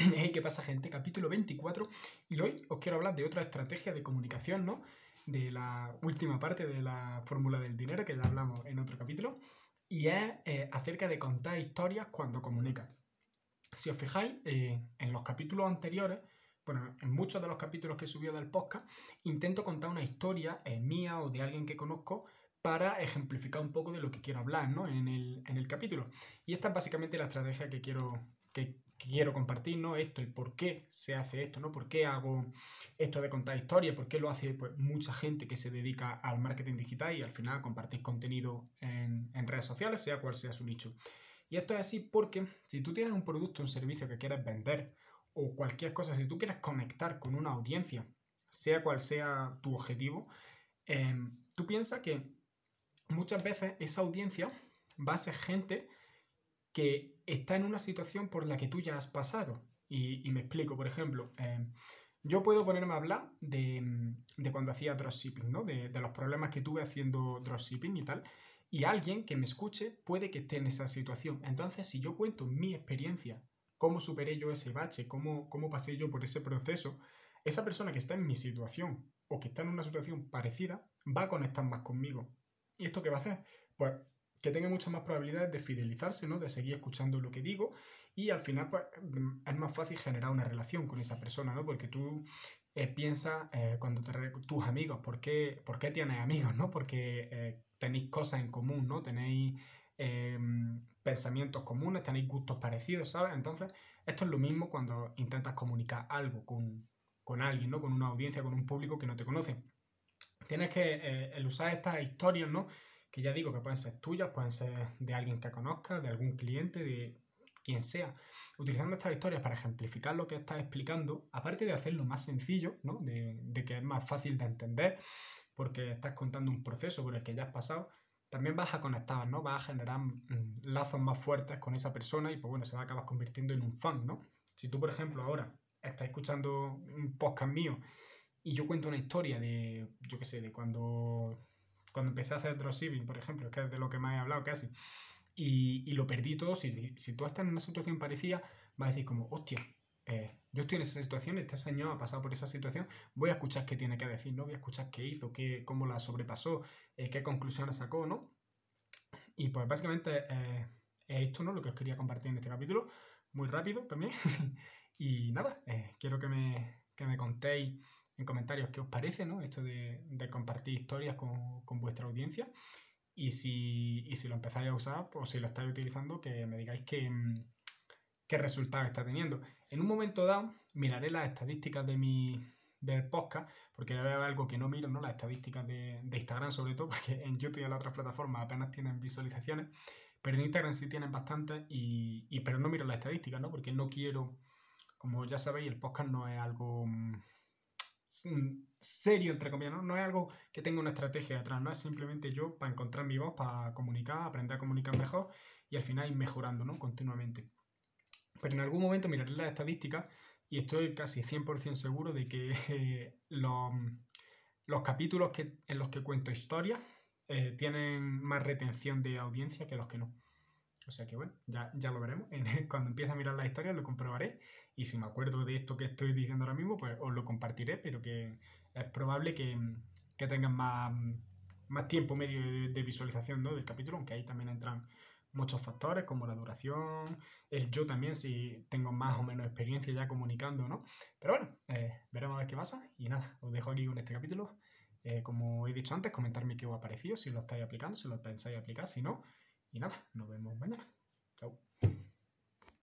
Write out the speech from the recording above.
Hey, ¿qué pasa, gente? Capítulo 24. Y hoy os quiero hablar de otra estrategia de comunicación, ¿no? De la última parte de la fórmula del dinero, que ya hablamos en otro capítulo. Y es eh, acerca de contar historias cuando comunicas. Si os fijáis, eh, en los capítulos anteriores, bueno, en muchos de los capítulos que he subido del podcast, intento contar una historia eh, mía o de alguien que conozco para ejemplificar un poco de lo que quiero hablar, ¿no? En el, en el capítulo. Y esta es básicamente la estrategia que quiero, que, quiero compartir, ¿no? Esto, el por qué se hace esto, ¿no? ¿Por qué hago esto de contar historias? ¿Por qué lo hace pues, mucha gente que se dedica al marketing digital y al final compartir contenido en, en redes sociales, sea cual sea su nicho? Y esto es así porque si tú tienes un producto un servicio que quieres vender o cualquier cosa, si tú quieres conectar con una audiencia, sea cual sea tu objetivo, eh, tú piensas que muchas veces esa audiencia va a ser gente que está en una situación por la que tú ya has pasado. Y, me explico, por ejemplo, eh, yo puedo ponerme a hablar de, cuando hacía dropshipping, ¿no? De, los problemas que tuve haciendo dropshipping y tal. Y alguien que me escuche puede que esté en esa situación. Entonces, si yo cuento mi experiencia, cómo superé yo ese bache, cómo, cómo pasé yo por ese proceso, esa persona que está en mi situación o que está en una situación parecida va a conectar más conmigo. ¿Y esto qué va a hacer? Pues que tenga muchas más probabilidades de fidelizarse, ¿no? De seguir escuchando lo que digo y al final pues, es más fácil generar una relación con esa persona, ¿no? Porque tú eh, piensas eh, cuando te tus amigos, ¿por qué, ¿por qué tienes amigos, ¿no? Porque eh, tenéis cosas en común, ¿no? Tenéis em, pensamientos comunes, tenéis gustos parecidos, ¿sabes? Entonces, esto es lo mismo cuando intentas comunicar algo con, con alguien, ¿no? Con una audiencia, con un público que no te conoce. Tienes que el usar estas historias, ¿no? Que ya digo que pueden ser tuyas, pueden ser de alguien que conozcas, de algún cliente, de quien sea. Utilizando estas historias para ejemplificar lo que estás explicando, aparte de hacerlo más sencillo, ¿no? de, que es más fácil de entender, porque estás contando un proceso por el que ya has pasado, también vas a conectar, ¿no? Vas a generar mm, lazos más fuertes con esa persona y pues bueno, se va a acabar convirtiendo en un fan, ¿no? Si tú, por ejemplo, ahora estás escuchando un podcast mío y yo cuento una historia de, yo qué sé, de cuando cuando empecé a hacer dropshipping, por ejemplo, que es de lo que me he hablado casi, y, lo perdí todo, si, si, tú estás en una situación parecida, vas a decir como, hostia, eh, yo estoy en esa situación, este señor ha pasado por esa situación, voy a escuchar qué tiene que decir, ¿no? Voy a escuchar qué hizo, qué, cómo la sobrepasó, eh, qué conclusiones sacó, ¿no? Y pues básicamente eh, es esto, ¿no? Lo que os quería compartir en este capítulo, muy rápido también. y nada, quiero que me, que me contéis en comentarios qué os parece, ¿no? Esto de, compartir historias con, vuestra audiencia. Y si, si, lo empezáis a usar, o si lo estáis utilizando, que me digáis qué, qué resultado está teniendo. En un momento dado, miraré las estadísticas de mi, del podcast, porque es algo que no miro, ¿no? Las estadísticas de, Instagram, sobre todo, porque en YouTube y en las otras plataformas apenas tienen visualizaciones, pero en Instagram sí tienen bastantes, y, y, pero no miro las estadísticas, ¿no? Porque no quiero, como ya sabéis, el podcast no es algo serio, entre comillas, ¿no? Es algo que tenga una estrategia detrás, no es simplemente yo para encontrar mi voz, para comunicar, aprender a comunicar mejor y al final ir mejorando, ¿no? Continuamente. Pero en algún momento miraré las estadísticas y estoy casi 100% seguro de que los, los, capítulos que, en los que cuento historias eh, tienen más retención de audiencia que los que no. O sea que bueno, ya, ya lo veremos. Cuando empiece a mirar la historia lo comprobaré. Y si me acuerdo de esto que estoy diciendo ahora mismo, pues os lo compartiré, pero que es probable que, que tengan más, más tiempo medio de, visualización ¿no? del capítulo, aunque ahí también entran muchos factores como la duración, el yo también, si tengo más o menos experiencia ya comunicando, ¿no? Pero bueno, eh, veremos a ver qué pasa. Y nada, os dejo aquí con este capítulo. Eh, como he dicho antes, comentarme qué os ha parecido, si lo estáis aplicando, si lo pensáis aplicar, si no. Y nada, nos vemos mañana. Chao.